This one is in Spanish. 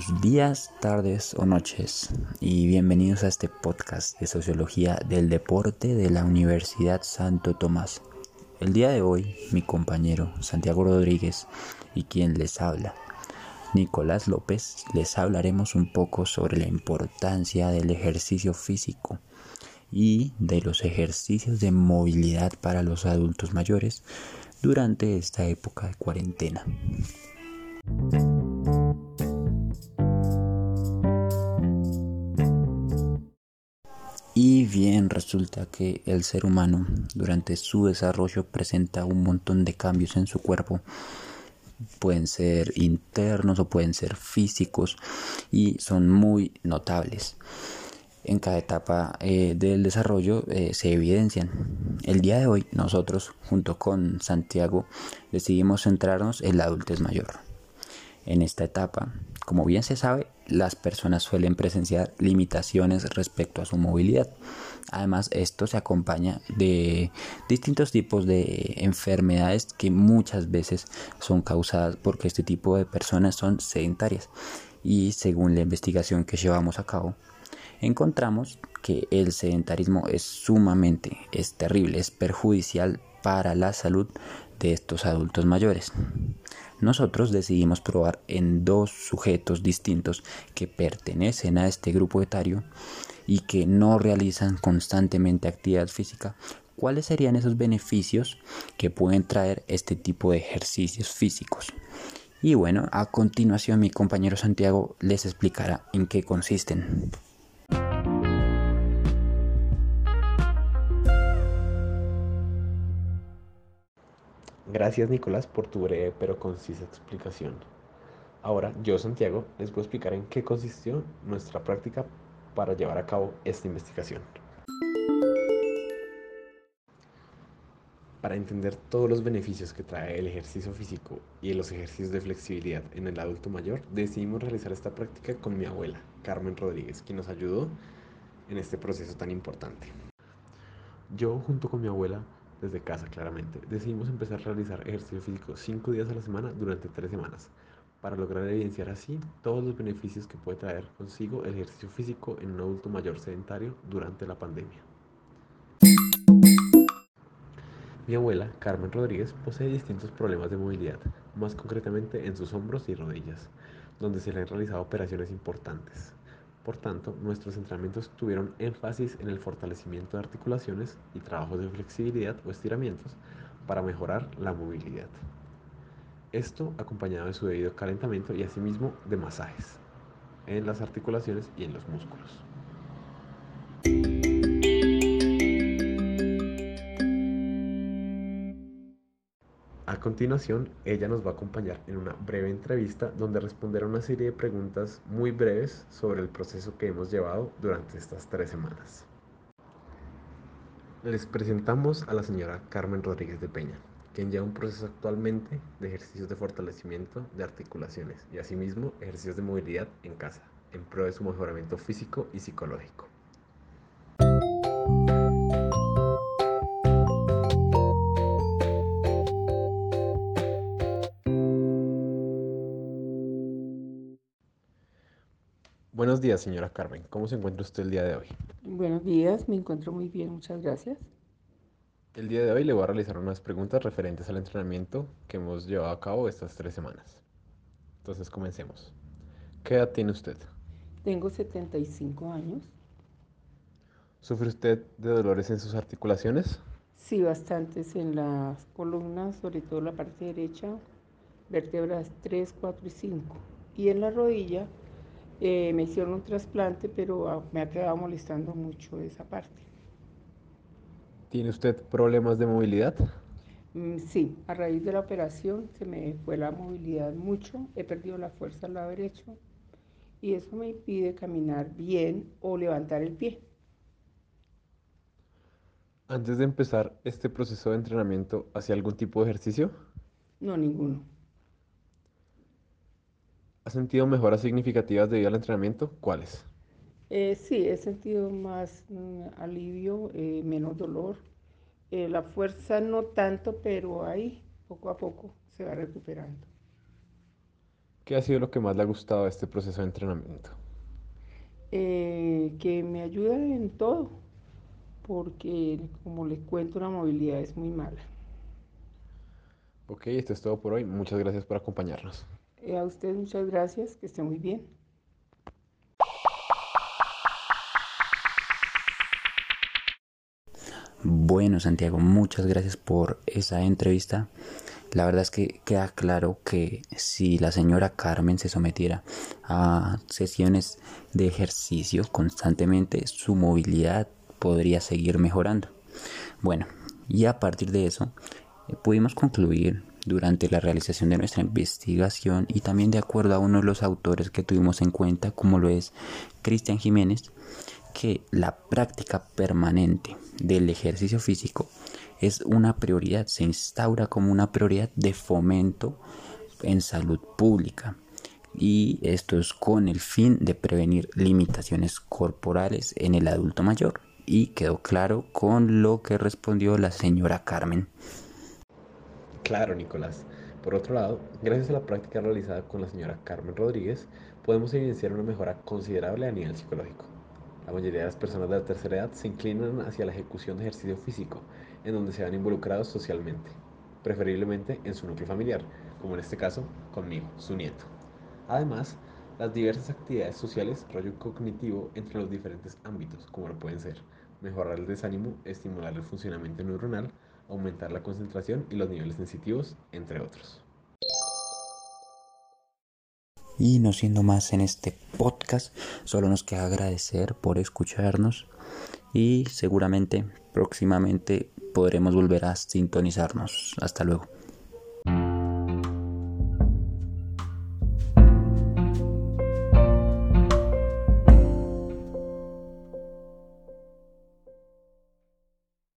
Buenos días, tardes o noches y bienvenidos a este podcast de Sociología del Deporte de la Universidad Santo Tomás. El día de hoy mi compañero Santiago Rodríguez y quien les habla, Nicolás López, les hablaremos un poco sobre la importancia del ejercicio físico y de los ejercicios de movilidad para los adultos mayores durante esta época de cuarentena. Y bien, resulta que el ser humano durante su desarrollo presenta un montón de cambios en su cuerpo. Pueden ser internos o pueden ser físicos y son muy notables. En cada etapa eh, del desarrollo eh, se evidencian. El día de hoy nosotros, junto con Santiago, decidimos centrarnos en la adultez mayor. En esta etapa, como bien se sabe, las personas suelen presenciar limitaciones respecto a su movilidad. Además, esto se acompaña de distintos tipos de enfermedades que muchas veces son causadas porque este tipo de personas son sedentarias. Y según la investigación que llevamos a cabo, encontramos que el sedentarismo es sumamente, es terrible, es perjudicial para la salud de estos adultos mayores. Nosotros decidimos probar en dos sujetos distintos que pertenecen a este grupo etario y que no realizan constantemente actividad física, cuáles serían esos beneficios que pueden traer este tipo de ejercicios físicos. Y bueno, a continuación mi compañero Santiago les explicará en qué consisten. Gracias Nicolás por tu breve pero concisa explicación. Ahora yo, Santiago, les voy a explicar en qué consistió nuestra práctica para llevar a cabo esta investigación. Para entender todos los beneficios que trae el ejercicio físico y los ejercicios de flexibilidad en el adulto mayor, decidimos realizar esta práctica con mi abuela, Carmen Rodríguez, quien nos ayudó en este proceso tan importante. Yo, junto con mi abuela, desde casa claramente, decidimos empezar a realizar ejercicio físico 5 días a la semana durante 3 semanas, para lograr evidenciar así todos los beneficios que puede traer consigo el ejercicio físico en un adulto mayor sedentario durante la pandemia. Mi abuela, Carmen Rodríguez, posee distintos problemas de movilidad, más concretamente en sus hombros y rodillas, donde se le han realizado operaciones importantes. Por tanto, nuestros entrenamientos tuvieron énfasis en el fortalecimiento de articulaciones y trabajos de flexibilidad o estiramientos para mejorar la movilidad. Esto acompañado de su debido calentamiento y asimismo de masajes en las articulaciones y en los músculos. A continuación, ella nos va a acompañar en una breve entrevista donde responderá una serie de preguntas muy breves sobre el proceso que hemos llevado durante estas tres semanas. Les presentamos a la señora Carmen Rodríguez de Peña, quien lleva un proceso actualmente de ejercicios de fortalecimiento de articulaciones y asimismo ejercicios de movilidad en casa, en pro de su mejoramiento físico y psicológico. Buenos días, señora Carmen. ¿Cómo se encuentra usted el día de hoy? Buenos días, me encuentro muy bien, muchas gracias. El día de hoy le voy a realizar unas preguntas referentes al entrenamiento que hemos llevado a cabo estas tres semanas. Entonces, comencemos. ¿Qué edad tiene usted? Tengo 75 años. ¿Sufre usted de dolores en sus articulaciones? Sí, bastantes en las columnas, sobre todo la parte derecha, vértebras 3, 4 y 5. Y en la rodilla eh, me hicieron un trasplante, pero ah, me ha quedado molestando mucho esa parte. ¿Tiene usted problemas de movilidad? Mm, sí, a raíz de la operación se me fue la movilidad mucho, he perdido la fuerza al lado derecho y eso me impide caminar bien o levantar el pie. Antes de empezar este proceso de entrenamiento, ¿hacía algún tipo de ejercicio? No, ninguno. ¿Ha sentido mejoras significativas debido al entrenamiento? ¿Cuáles? Eh, sí, he sentido más mm, alivio, eh, menos dolor. Eh, la fuerza no tanto, pero ahí poco a poco se va recuperando. ¿Qué ha sido lo que más le ha gustado de este proceso de entrenamiento? Que me ayuda en todo, porque como les cuento, la movilidad es muy mala. Ok, esto es todo por hoy. Muchas gracias por acompañarnos. Eh, a usted muchas gracias, que esté muy bien. Bueno, Santiago, muchas gracias por esa entrevista. La verdad es que queda claro que si la señora Carmen se sometiera a sesiones de ejercicio constantemente, su movilidad podría seguir mejorando. Bueno, y a partir de eso, eh, pudimos concluir durante la realización de nuestra investigación y también de acuerdo a uno de los autores que tuvimos en cuenta, como lo es Cristian Jiménez, que la práctica permanente del ejercicio físico es una prioridad, se instaura como una prioridad de fomento en salud pública. Y esto es con el fin de prevenir limitaciones corporales en el adulto mayor. Y quedó claro con lo que respondió la señora Carmen. Claro, Nicolás. Por otro lado, gracias a la práctica realizada con la señora Carmen Rodríguez, podemos evidenciar una mejora considerable a nivel psicológico. La mayoría de las personas de la tercera edad se inclinan hacia la ejecución de ejercicio físico, en donde se van involucrados socialmente, preferiblemente en su núcleo familiar, como en este caso conmigo, su nieto. Además, las diversas actividades sociales rollo cognitivo entre los diferentes ámbitos, como lo pueden ser mejorar el desánimo, estimular el funcionamiento neuronal, aumentar la concentración y los niveles sensitivos, entre otros. Y no siendo más en este podcast, solo nos queda agradecer por escucharnos y seguramente próximamente podremos volver a sintonizarnos. Hasta luego.